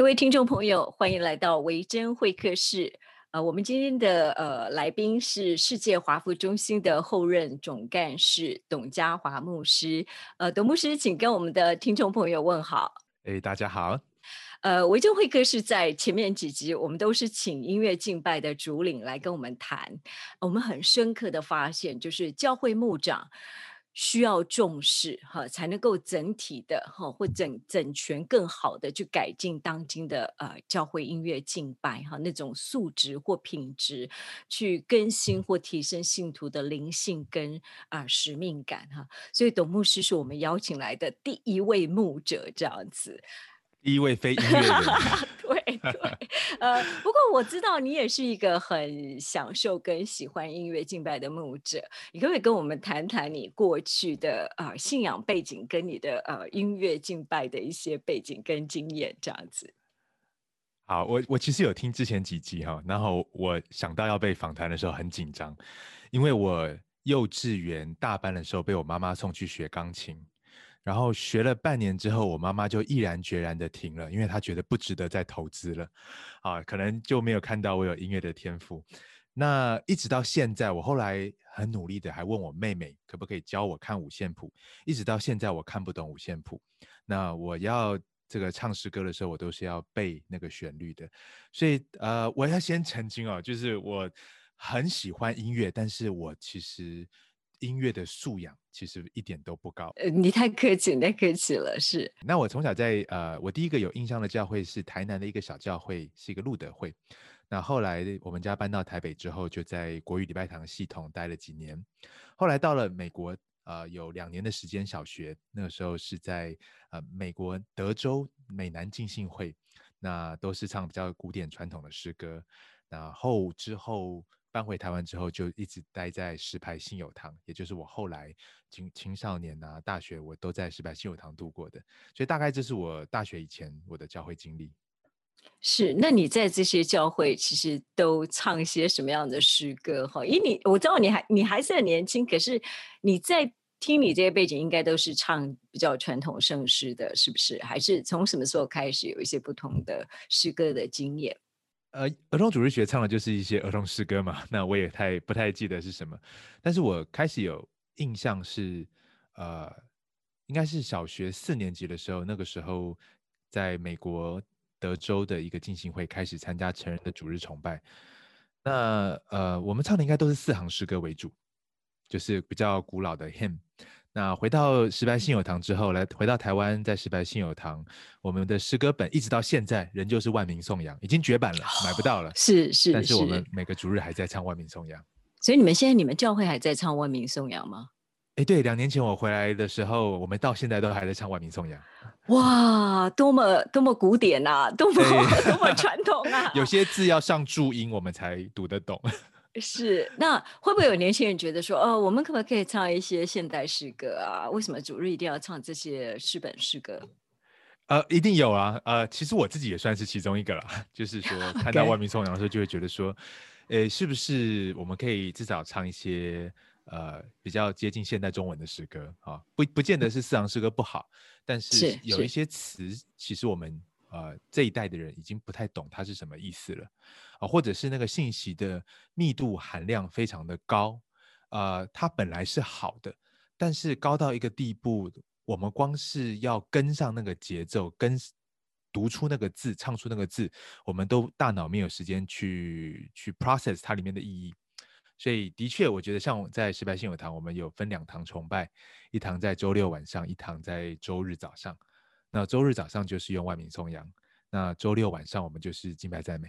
各位听众朋友，欢迎来到维珍会客室。呃，我们今天的呃来宾是世界华服中心的后任总干事董家华牧师。呃，董牧师，请跟我们的听众朋友问好。哎，大家好。呃，维珍会客室在前面几集，我们都是请音乐敬拜的主领来跟我们谈。我们很深刻的发现，就是教会牧长。需要重视哈，才能够整体的哈或整整全更好的去改进当今的呃教会音乐敬拜哈那种素质或品质，去更新或提升信徒的灵性跟啊使命感哈。所以董牧师是我们邀请来的第一位牧者这样子。第一位非音乐人，对 对，呃，不过我知道你也是一个很享受跟喜欢音乐敬拜的牧者，你可不可以跟我们谈谈你过去的呃信仰背景跟你的呃音乐敬拜的一些背景跟经验这样子？好，我我其实有听之前几集哈，然后我想到要被访谈的时候很紧张，因为我幼稚园大班的时候被我妈妈送去学钢琴。然后学了半年之后，我妈妈就毅然决然的停了，因为她觉得不值得再投资了，啊，可能就没有看到我有音乐的天赋。那一直到现在，我后来很努力的还问我妹妹可不可以教我看五线谱，一直到现在我看不懂五线谱。那我要这个唱诗歌的时候，我都是要背那个旋律的。所以呃，我要先澄清哦，就是我很喜欢音乐，但是我其实。音乐的素养其实一点都不高。呃，你太客气，太客气了。是。那我从小在呃，我第一个有印象的教会是台南的一个小教会，是一个路德会。那后来我们家搬到台北之后，就在国语礼拜堂系统待了几年。后来到了美国，呃，有两年的时间小学，那个时候是在呃美国德州美南浸信会，那都是唱比较古典传统的诗歌。然后之后。搬回台湾之后，就一直待在石牌信友堂，也就是我后来青青少年啊、大学，我都在石牌信友堂度过的。所以大概这是我大学以前我的教会经历。是，那你在这些教会其实都唱一些什么样的诗歌？哈，因为你我知道你还你还是很年轻，可是你在听你这些背景，应该都是唱比较传统圣诗的，是不是？还是从什么时候开始有一些不同的诗歌的经验？呃，儿童主日学唱的就是一些儿童诗歌嘛，那我也太不太记得是什么，但是我开始有印象是，呃，应该是小学四年级的时候，那个时候在美国德州的一个进行会开始参加成人的主日崇拜，那呃，我们唱的应该都是四行诗歌为主，就是比较古老的 hymn。那回到石白信友堂之后，来回到台湾，在石白信友堂，我们的诗歌本一直到现在仍旧是万民颂扬，已经绝版了，买不到了。是是，但是我们每个主日还在唱万民颂扬。所以你们现在你们教会还在唱万民颂扬吗？哎，对，两年前我回来的时候，我们到现在都还在唱万民颂扬。哇，多么多么古典啊，多么多么传统啊！有些字要上注音，我们才读得懂。是，那会不会有年轻人觉得说，哦，我们可不可以唱一些现代诗歌啊？为什么主日一定要唱这些诗本诗歌？呃，一定有啊，呃，其实我自己也算是其中一个了，就是说 看到万民颂扬的时候，就会觉得说，呃，是不是我们可以至少唱一些呃比较接近现代中文的诗歌啊？不，不见得是四行诗歌不好，但是有一些词，其实我们。呃，这一代的人已经不太懂它是什么意思了，啊，或者是那个信息的密度含量非常的高，呃，它本来是好的，但是高到一个地步，我们光是要跟上那个节奏，跟读出那个字，唱出那个字，我们都大脑没有时间去去 process 它里面的意义，所以的确，我觉得像在石白信友堂，我们有分两堂崇拜，一堂在周六晚上，一堂在周日早上。那周日早上就是用万民颂扬，那周六晚上我们就是敬拜赞美。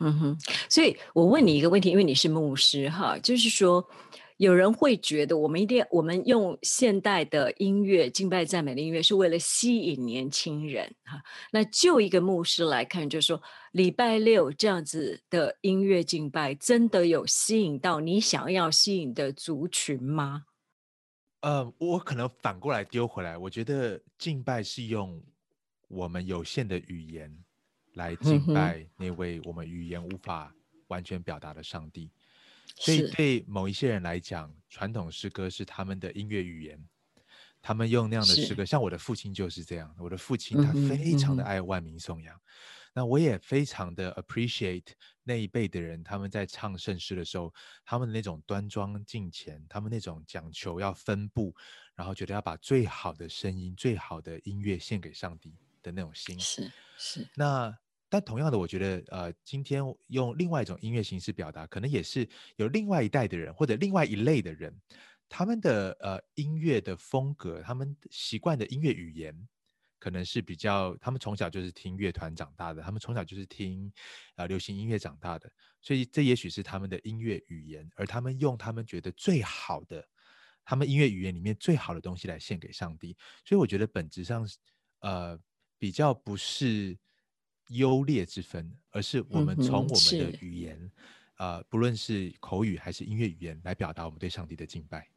嗯哼，所以我问你一个问题，因为你是牧师哈，就是说有人会觉得我们一定我们用现代的音乐敬拜赞美的音乐是为了吸引年轻人哈。那就一个牧师来看，就是说礼拜六这样子的音乐敬拜，真的有吸引到你想要吸引的族群吗？呃，我可能反过来丢回来，我觉得敬拜是用我们有限的语言来敬拜那位我们语言无法完全表达的上帝。所以对某一些人来讲，传统诗歌是他们的音乐语言，他们用那样的诗歌，像我的父亲就是这样。我的父亲他非常的爱万民颂扬，那我也非常的 appreciate 那一辈的人，他们在唱圣诗的时候，他们的那种端庄敬虔，他们那种讲求要分布，然后觉得要把最好的声音、最好的音乐献给上帝的那种心。是是。那但同样的，我觉得呃，今天用另外一种音乐形式表达，可能也是有另外一代的人或者另外一类的人。他们的呃音乐的风格，他们习惯的音乐语言，可能是比较他们从小就是听乐团长大的，他们从小就是听啊流行音乐长大的，所以这也许是他们的音乐语言，而他们用他们觉得最好的，他们音乐语言里面最好的东西来献给上帝。所以我觉得本质上呃比较不是优劣之分，而是我们从我们的语言，呃不论是口语还是音乐语言来表达我们对上帝的敬拜。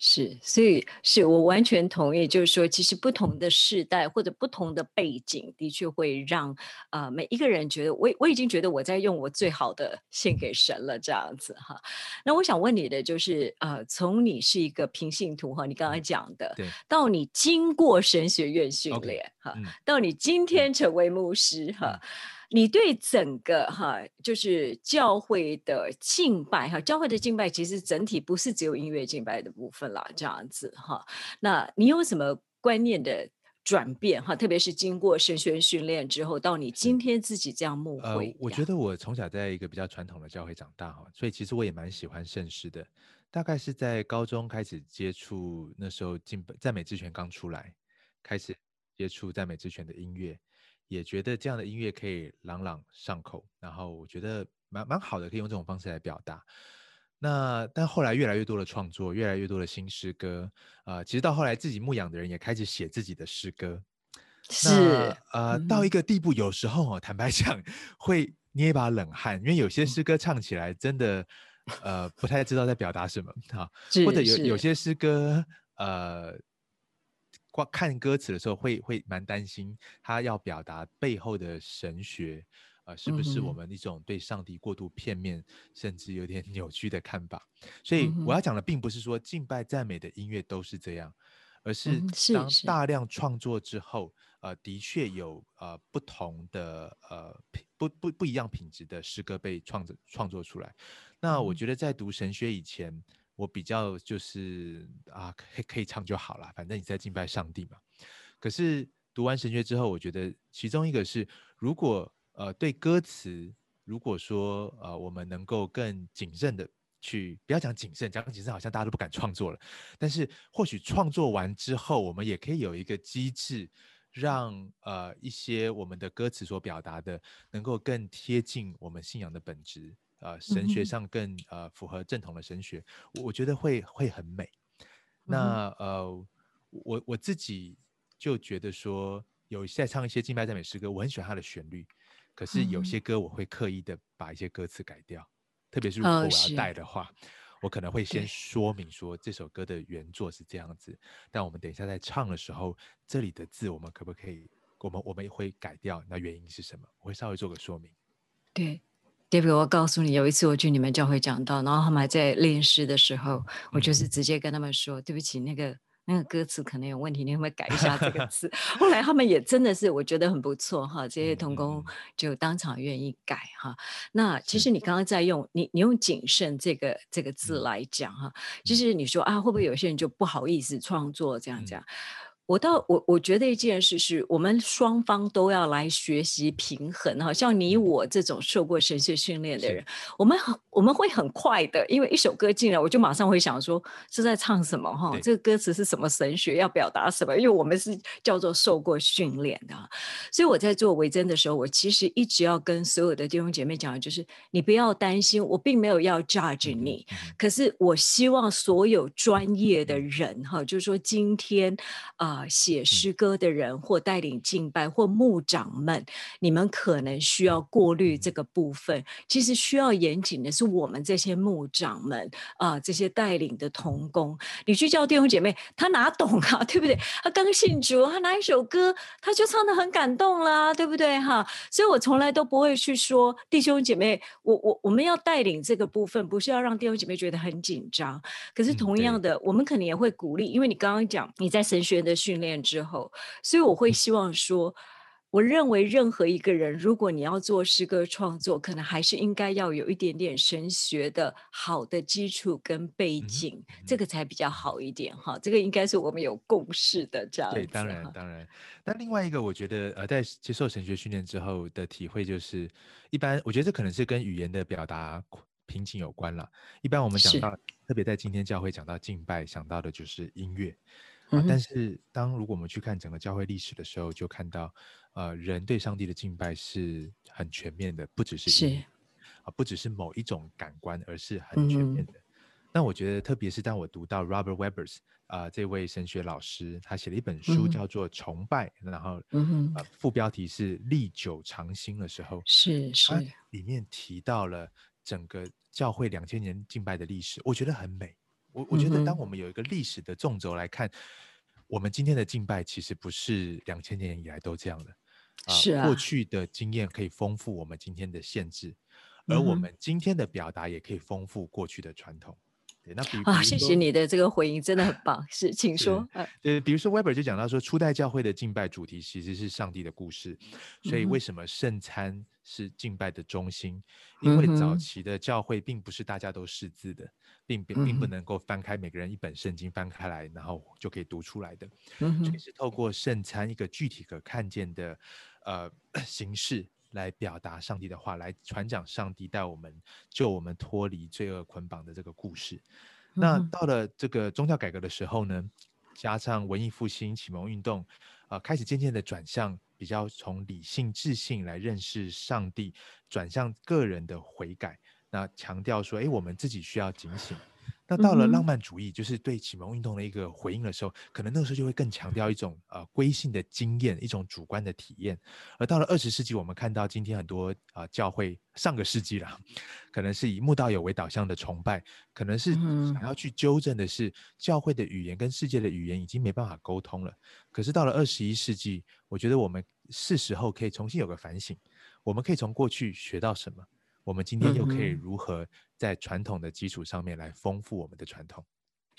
是，所以是我完全同意，就是说，其实不同的世代或者不同的背景，的确会让呃每一个人觉得，我我已经觉得我在用我最好的献给神了，这样子哈。那我想问你的就是，呃，从你是一个平信徒哈，你刚刚讲的，到你经过神学院训练哈，到你今天成为牧师哈。你对整个哈，就是教会的敬拜哈，教会的敬拜其实整体不是只有音乐敬拜的部分啦，这样子哈。那你有什么观念的转变哈？特别是经过神学训练之后，到你今天自己这样牧会。我觉得我从小在一个比较传统的教会长大哈，所以其实我也蛮喜欢圣诗的。大概是在高中开始接触，那时候敬赞美之泉刚出来，开始接触赞美之泉的音乐。也觉得这样的音乐可以朗朗上口，然后我觉得蛮蛮好的，可以用这种方式来表达。那但后来越来越多的创作，越来越多的新诗歌，啊，其实到后来自己牧养的人也开始写自己的诗歌。是，呃，到一个地步，有时候哦，坦白 讲，会捏一把冷汗，因为有些诗歌唱起来真的，呃，不太知道在表达什么啊，或者有有些诗歌，呃。看歌词的时候会会蛮担心，他要表达背后的神学，呃，是不是我们一种对上帝过度片面，甚至有点 扭曲的看法？所以我要讲的并不是说敬拜赞美的音乐都是这样，而是当大量创作之后，呃，的确有呃不同的呃不不不一样品质的诗歌被创作创作出来。那我觉得在读神学以前。我比较就是啊，可以可以唱就好了，反正你在敬拜上帝嘛。可是读完神学之后，我觉得其中一个是，如果呃对歌词，如果说呃我们能够更谨慎的去，不要讲谨慎，讲谨慎好像大家都不敢创作了。但是或许创作完之后，我们也可以有一个机制，让呃一些我们的歌词所表达的，能够更贴近我们信仰的本质。呃，神学上更呃符合正统的神学，我我觉得会会很美。那呃，我我自己就觉得说，有在唱一些敬拜赞美诗歌，我很喜欢它的旋律。可是有些歌我会刻意的把一些歌词改掉，特别是如果我要带的话，我可能会先说明说这首歌的原作是这样子，但我们等一下在唱的时候，这里的字我们可不可以，我们我们会改掉？那原因是什么？我会稍微做个说明。对。David，我告诉你，有一次我去你们教会讲到，然后他们还在练诗的时候，我就是直接跟他们说：“对不起，那个那个歌词可能有问题，你会不会改一下这个 词？”后来他们也真的是，我觉得很不错哈，这些童工就当场愿意改哈。那其实你刚刚在用你你用谨慎这个这个字来讲哈，就是你说啊，会不会有些人就不好意思创作这样讲？我倒我我觉得一件事是我们双方都要来学习平衡哈，像你我这种受过神学训练的人，我们很我们会很快的，因为一首歌进来，我就马上会想说是在唱什么哈，这个歌词是什么神学要表达什么，因为我们是叫做受过训练的，所以我在做维珍的时候，我其实一直要跟所有的弟兄姐妹讲的就是，你不要担心，我并没有要 judge 你，可是我希望所有专业的人哈，就是说今天啊。啊写诗歌的人，或带领敬拜，或牧长们，你们可能需要过滤这个部分。其实需要严谨的是我们这些牧长们啊，这些带领的童工。你去叫弟兄姐妹，他哪懂啊？对不对？他刚信主，他哪一首歌，他就唱的很感动啦，对不对？哈，所以我从来都不会去说弟兄姐妹，我我我们要带领这个部分，不是要让弟兄姐妹觉得很紧张。可是同样的，我们可能也会鼓励，因为你刚刚讲你在神学的训练之后，所以我会希望说。我认为任何一个人，如果你要做诗歌创作，可能还是应该要有一点点神学的好的基础跟背景，这个才比较好一点哈。这个应该是我们有共识的这样。对，当然当然。那另外一个，我觉得呃，在接受神学训练之后的体会就是，一般我觉得这可能是跟语言的表达瓶颈有关了。一般我们讲到，特别在今天教会讲到敬拜，想到的就是音乐。啊，但是当如果我们去看整个教会历史的时候，就看到。呃，人对上帝的敬拜是很全面的，不只是是啊，不只是某一种感官，而是很全面的。那我觉得，特别是当我读到 Robert Webbers 啊这位神学老师，他写了一本书叫做《崇拜》，然后呃副标题是“历久常新”的时候，是是里面提到了整个教会两千年敬拜的历史，我觉得很美。我我觉得，当我们有一个历史的纵轴来看，我们今天的敬拜其实不是两千年以来都这样的。是啊，过去的经验可以丰富我们今天的限制，而我们今天的表达也可以丰富过去的传统。对，那比啊，谢谢你的这个回应，真的很棒。是，请说。呃，比如说 Weber 就讲到说，初代教会的敬拜主题其实是上帝的故事，所以为什么圣餐是敬拜的中心？因为早期的教会并不是大家都识字的，并并并不能够翻开每个人一本圣经翻开来，然后就可以读出来的。嗯所以是透过圣餐一个具体可看见的。呃，形式来表达上帝的话，来传讲上帝带我们救我们脱离罪恶捆绑的这个故事。那到了这个宗教改革的时候呢，加上文艺复兴、启蒙运动，呃，开始渐渐的转向比较从理性、智性来认识上帝，转向个人的悔改。那强调说，哎，我们自己需要警醒。那到了浪漫主义，就是对启蒙运动的一个回应的时候，可能那个时候就会更强调一种呃归性的经验，一种主观的体验。而到了二十世纪，我们看到今天很多啊教会，上个世纪了，可能是以慕道友为导向的崇拜，可能是想要去纠正的是教会的语言跟世界的语言已经没办法沟通了。可是到了二十一世纪，我觉得我们是时候可以重新有个反省，我们可以从过去学到什么。我们今天又可以如何在传统的基础上面来丰富我们的传统？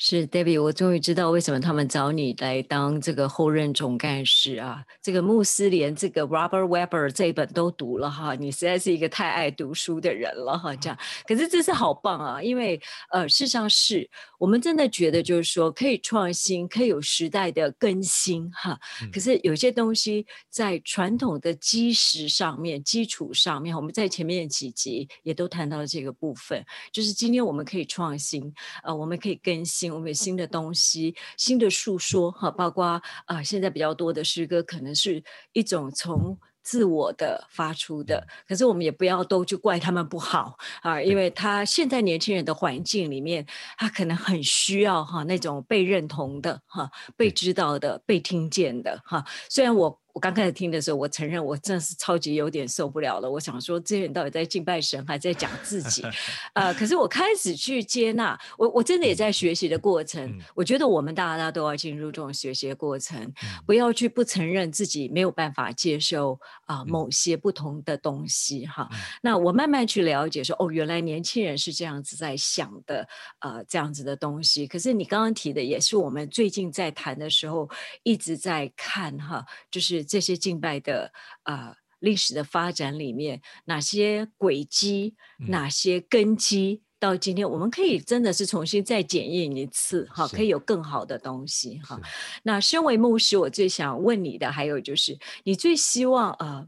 是 David，我终于知道为什么他们找你来当这个后任总干事啊！这个穆斯连这个 Robert Webber 这一本都读了哈，你实在是一个太爱读书的人了哈。这样，可是这是好棒啊，因为呃，事实上是我们真的觉得就是说可以创新，可以有时代的更新哈。可是有些东西在传统的基石上面、基础上面，我们在前面几集也都谈到了这个部分，就是今天我们可以创新，呃，我们可以更新。我们有新的东西，新的诉说哈，包括啊，现在比较多的诗歌，可能是一种从自我的发出的。可是我们也不要都去怪他们不好啊，因为他现在年轻人的环境里面，他可能很需要哈那种被认同的哈，被知道的，被听见的哈。虽然我。我刚开始听的时候，我承认我真的是超级有点受不了了。我想说，这些人到底在敬拜神，还在讲自己？呃，可是我开始去接纳，我我真的也在学习的过程。我觉得我们大家都要进入这种学习的过程，不要去不承认自己没有办法接受啊某些不同的东西哈。那我慢慢去了解说，哦，原来年轻人是这样子在想的，呃，这样子的东西。可是你刚刚提的，也是我们最近在谈的时候一直在看哈，就是。这些敬拜的啊历史的发展里面，哪些轨迹，哪些根基，到今天我们可以真的是重新再检验一次，哈，可以有更好的东西，哈。那身为牧师，我最想问你的，还有就是，你最希望啊，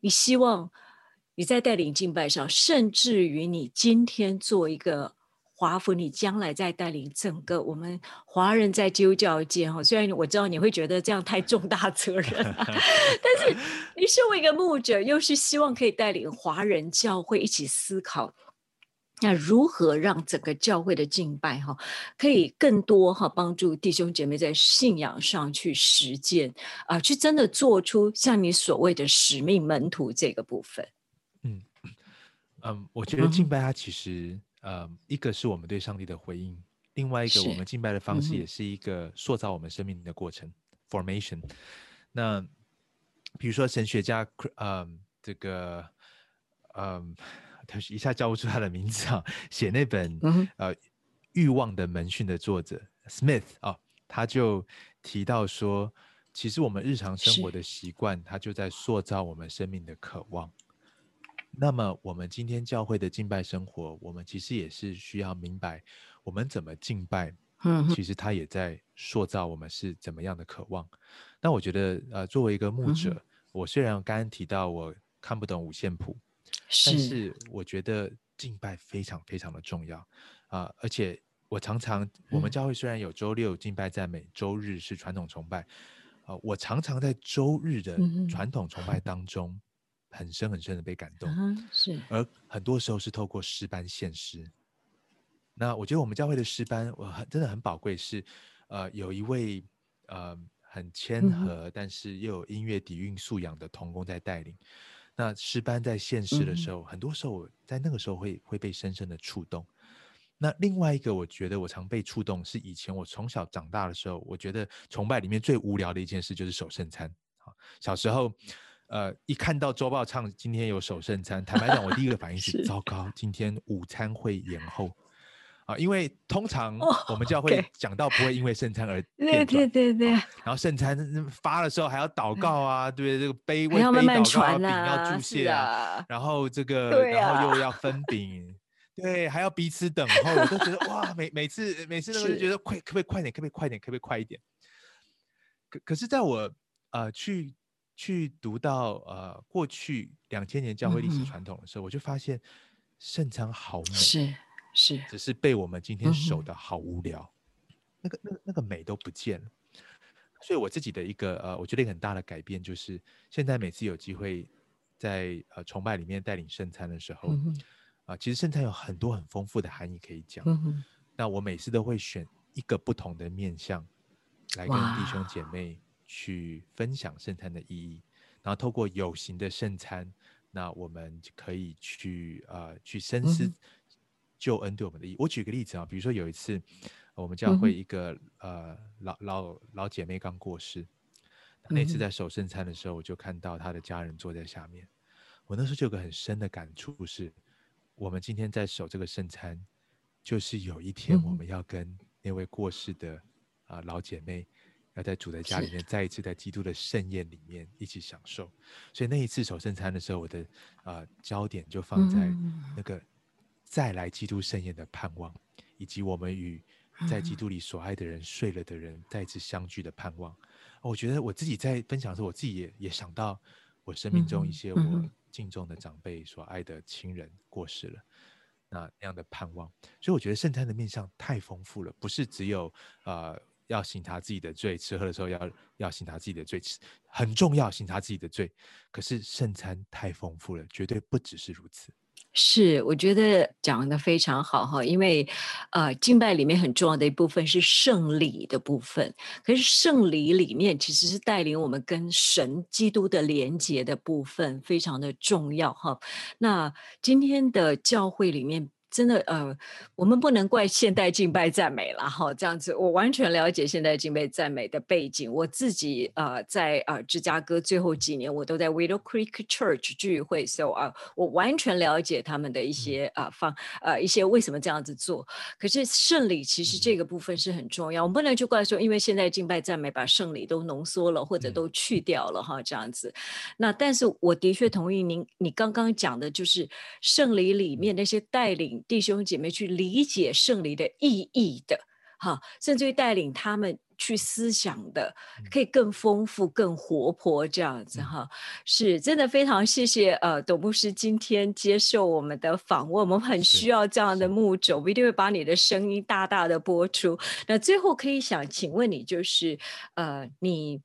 你希望你在带领敬拜上，甚至于你今天做一个。华府，你将来在带领整个我们华人在基督教界哈，虽然我知道你会觉得这样太重大责任，但是你身为一个牧者，又是希望可以带领华人教会一起思考那如何让整个教会的敬拜哈，可以更多哈帮助弟兄姐妹在信仰上去实践啊，去真的做出像你所谓的使命门徒这个部分？嗯嗯，我觉得敬拜它其实呃，一个是我们对上帝的回应，另外一个我们敬拜的方式也是一个塑造我们生命的过程 （formation）。那比如说神学家，呃，这个，嗯。他一下叫不出他的名字啊！写那本呃《欲望的门训》的作者 Smith 啊，他就提到说，其实我们日常生活的习惯，它就在塑造我们生命的渴望。那么，我们今天教会的敬拜生活，我们其实也是需要明白，我们怎么敬拜，嗯其实他也在塑造我们是怎么样的渴望。那我觉得，呃，作为一个牧者，我虽然刚刚提到我看不懂五线谱。但是我觉得敬拜非常非常的重要啊！而且我常常，我们教会虽然有周六敬拜赞美，周日是传统崇拜啊，我常常在周日的传统崇拜当中，很深很深的被感动。是，而很多时候是透过诗班献诗。那我觉得我们教会的诗班，我很真的很宝贵，是呃有一位呃很谦和，但是又有音乐底蕴素养的童工在带领。那诗班在现世的时候，很多时候我在那个时候会会被深深的触动。那另外一个，我觉得我常被触动，是以前我从小长大的时候，我觉得崇拜里面最无聊的一件事就是守圣餐。小时候，呃，一看到周报唱今天有首圣餐，坦白讲，我第一个反应是糟糕，今天午餐会延后。啊，因为通常我们教会讲到不会因为圣餐而 对对对对，然后圣餐发的时候还要祷告啊，对这个杯为杯祷告，饼要注谢啊，然后这个然后又要分饼，对，还要彼此等候，我都觉得 哇，每每次每次都是觉得快，可不可以快点，可不可以快点，可不可以快一点？可可是，在我呃去去读到呃过去两千年教会历史传统的时候，我就发现圣餐好美。是。是，只是被我们今天守的好无聊，那个、那个、那个美都不见了。所以我自己的一个呃，我觉得一个很大的改变就是，现在每次有机会在呃崇拜里面带领圣餐的时候，啊，其实圣餐有很多很丰富的含义可以讲。那我每次都会选一个不同的面向来跟弟兄姐妹去分享圣餐的意义，然后透过有形的圣餐，那我们可以去呃去深思。救恩对我们的意义。我举个例子啊，比如说有一次，我们教会一个呃老老老姐妹刚过世，那次在守圣餐的时候，我就看到她的家人坐在下面。我那时候就有个很深的感触，是我们今天在守这个圣餐，就是有一天我们要跟那位过世的啊老姐妹，要在主的家里面再一次在基督的盛宴里面一起享受。所以那一次守圣餐的时候，我的啊焦点就放在那个。再来基督盛宴的盼望，以及我们与在基督里所爱的人睡了的人再次相聚的盼望。我觉得我自己在分享的时候，我自己也也想到我生命中一些我敬重的长辈所爱的亲人过世了，那那样的盼望。所以我觉得圣餐的面向太丰富了，不是只有呃要醒他自己的罪，吃喝的时候要要醒他自己的罪，很重要醒他自己的罪。可是圣餐太丰富了，绝对不只是如此。是，我觉得讲的非常好哈，因为，呃，敬拜里面很重要的一部分是圣礼的部分，可是圣礼里面其实是带领我们跟神基督的连接的部分，非常的重要哈。那今天的教会里面。真的，呃，我们不能怪现代敬拜赞美了哈，这样子，我完全了解现代敬拜赞美的背景。我自己呃，在呃芝加哥最后几年，我都在 Widow Creek Church 聚会，so 啊，我完全了解他们的一些呃方呃一些为什么这样子做。可是圣礼其实这个部分是很重要，我们不能就怪说，因为现在敬拜赞美把圣礼都浓缩了或者都去掉了哈，这样子。那但是我的确同意您，你刚刚讲的就是圣礼里面那些带领。弟兄姐妹去理解圣礼的意义的，哈，甚至于带领他们去思想的，可以更丰富、更活泼这样子，哈，是真的非常谢谢呃，董牧师今天接受我们的访问，我们很需要这样的牧者，我们一定会把你的声音大大的播出。那最后可以想请问你，就是呃，你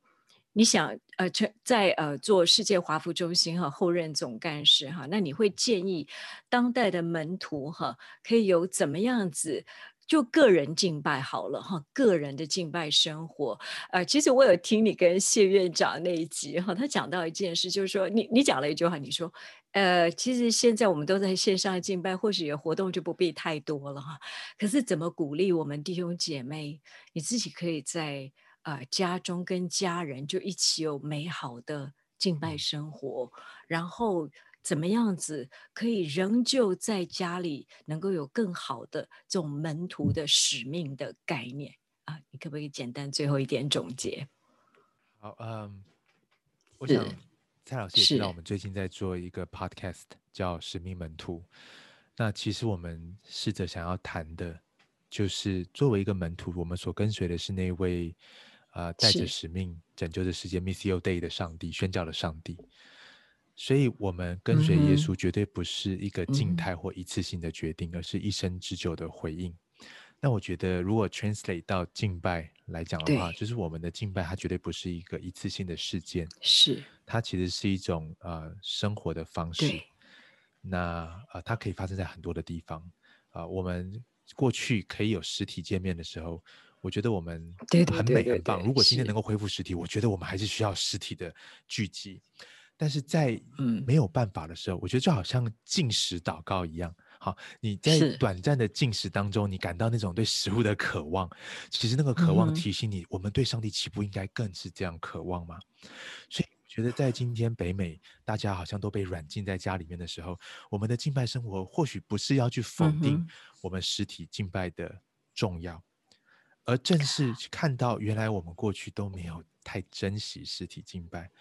你想呃，在呃做世界华服中心哈后任总干事哈，那你会建议当代的门徒哈，可以有怎么样子？就个人敬拜好了哈，个人的敬拜生活。呃，其实我有听你跟谢院长那一集哈，他讲到一件事，就是说你你讲了一句话，你说，呃，其实现在我们都在线上敬拜，或许活动就不必太多了哈。可是怎么鼓励我们弟兄姐妹，你自己可以在呃家中跟家人就一起有美好的敬拜生活，然后。怎么样子可以仍旧在家里能够有更好的这种门徒的使命的概念啊？你可不可以简单最后一点总结？好，嗯，我想蔡老师也知道，我们最近在做一个 podcast 叫《使命门徒》。那其实我们试着想要谈的，就是作为一个门徒，我们所跟随的是那位啊带着使命拯救的世界 Missio Day 的上帝，宣教的上帝。所以，我们跟随耶稣绝对不是一个静态或一次性的决定，而是一生之久的回应。那我觉得，如果 translate 到敬拜来讲的话，就是我们的敬拜，它绝对不是一个一次性的事件，是它其实是一种呃生活的方式。那呃，它可以发生在很多的地方啊。我们过去可以有实体见面的时候，我觉得我们很美很棒。如果今天能够恢复实体，我觉得我们还是需要实体的聚集。但是在没有办法的时候，我觉得就好像进食祷告一样。好，你在短暂的进食当中，你感到那种对食物的渴望，其实那个渴望提醒你，我们对上帝岂不应该更是这样渴望吗？所以我觉得在今天北美大家好像都被软禁在家里面的时候，我们的敬拜生活或许不是要去否定我们实体敬拜的重要，而正是看到原来我们过去都没有太珍惜实体敬拜。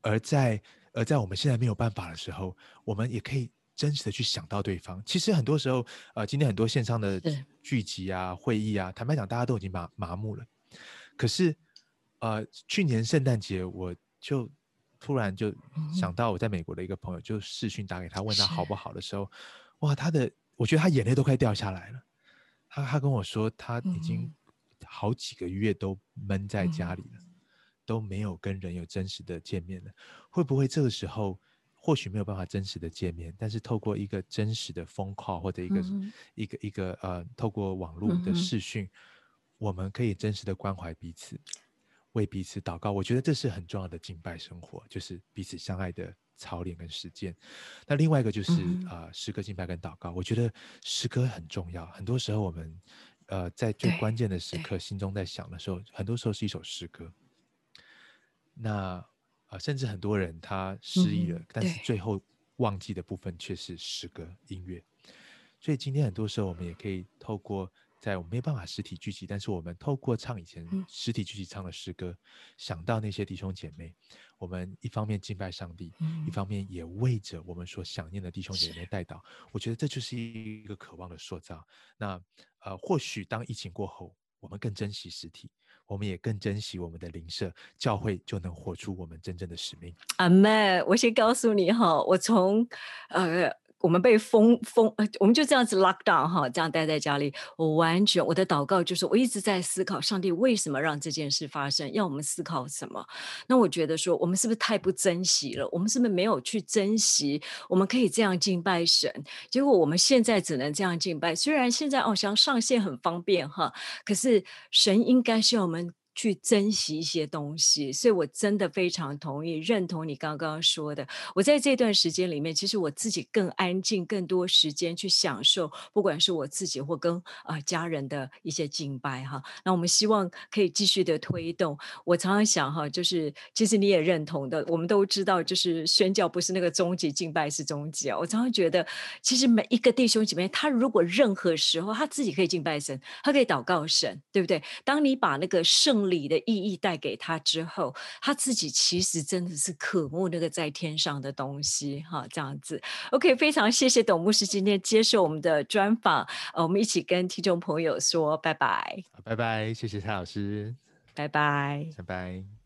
而在而在我们现在没有办法的时候，我们也可以真实的去想到对方。其实很多时候，呃，今天很多线上的聚集啊、会议啊，坦白讲，大家都已经麻麻木了。可是，呃，去年圣诞节，我就突然就想到我在美国的一个朋友，就视讯打给他，问他好不好的时候，哇，他的我觉得他眼泪都快掉下来了。他他跟我说，他已经好几个月都闷在家里了。都没有跟人有真实的见面了，会不会这个时候或许没有办法真实的见面，但是透过一个真实的风靠或者一个一个一个呃，透过网络的视讯，我们可以真实的关怀彼此，为彼此祷告。我觉得这是很重要的敬拜生活，就是彼此相爱的操练跟实践。那另外一个就是啊，诗歌敬拜跟祷告。我觉得诗歌很重要，很多时候我们呃在最关键的时刻心中在想的时候，很多时候是一首诗歌。那啊，甚至很多人他失忆了，但是最后忘记的部分却是诗歌音乐。所以今天很多时候，我们也可以透过在我们没有办法实体聚集，但是我们透过唱以前实体聚集唱的诗歌，想到那些弟兄姐妹，我们一方面敬拜上帝，一方面也为着我们所想念的弟兄姐妹带祷。我觉得这就是一个渴望的塑造。那呃，或许当疫情过后，我们更珍惜实体。我们也更珍惜我们的邻舍，教会就能活出我们真正的使命。阿妹，我先告诉你哈，我从呃。我们被封封，呃我们就这样子 lock down 哈，这样待在家里。我完全我的祷告就是，我一直在思考上帝为什么让这件事发生，要我们思考什么。那我觉得说，我们是不是太不珍惜了？我们是不是没有去珍惜？我们可以这样敬拜神，结果我们现在只能这样敬拜。虽然现在哦，像上线很方便哈，可是神应该是要我们。去珍惜一些东西，所以我真的非常同意、认同你刚刚说的。我在这段时间里面，其实我自己更安静，更多时间去享受，不管是我自己或跟啊家人的一些敬拜哈。那我们希望可以继续的推动。我常常想哈，就是其实你也认同的，我们都知道，就是宣教不是那个终极，敬拜是终极啊。我常常觉得，其实每一个弟兄姐妹，他如果任何时候他自己可以敬拜神，他可以祷告神，对不对？当你把那个圣礼的意义带给他之后，他自己其实真的是渴慕那个在天上的东西哈，这样子。OK，非常谢谢董牧师今天接受我们的专访，呃，我们一起跟听众朋友说拜拜，拜拜，谢谢蔡老师，拜拜，拜拜。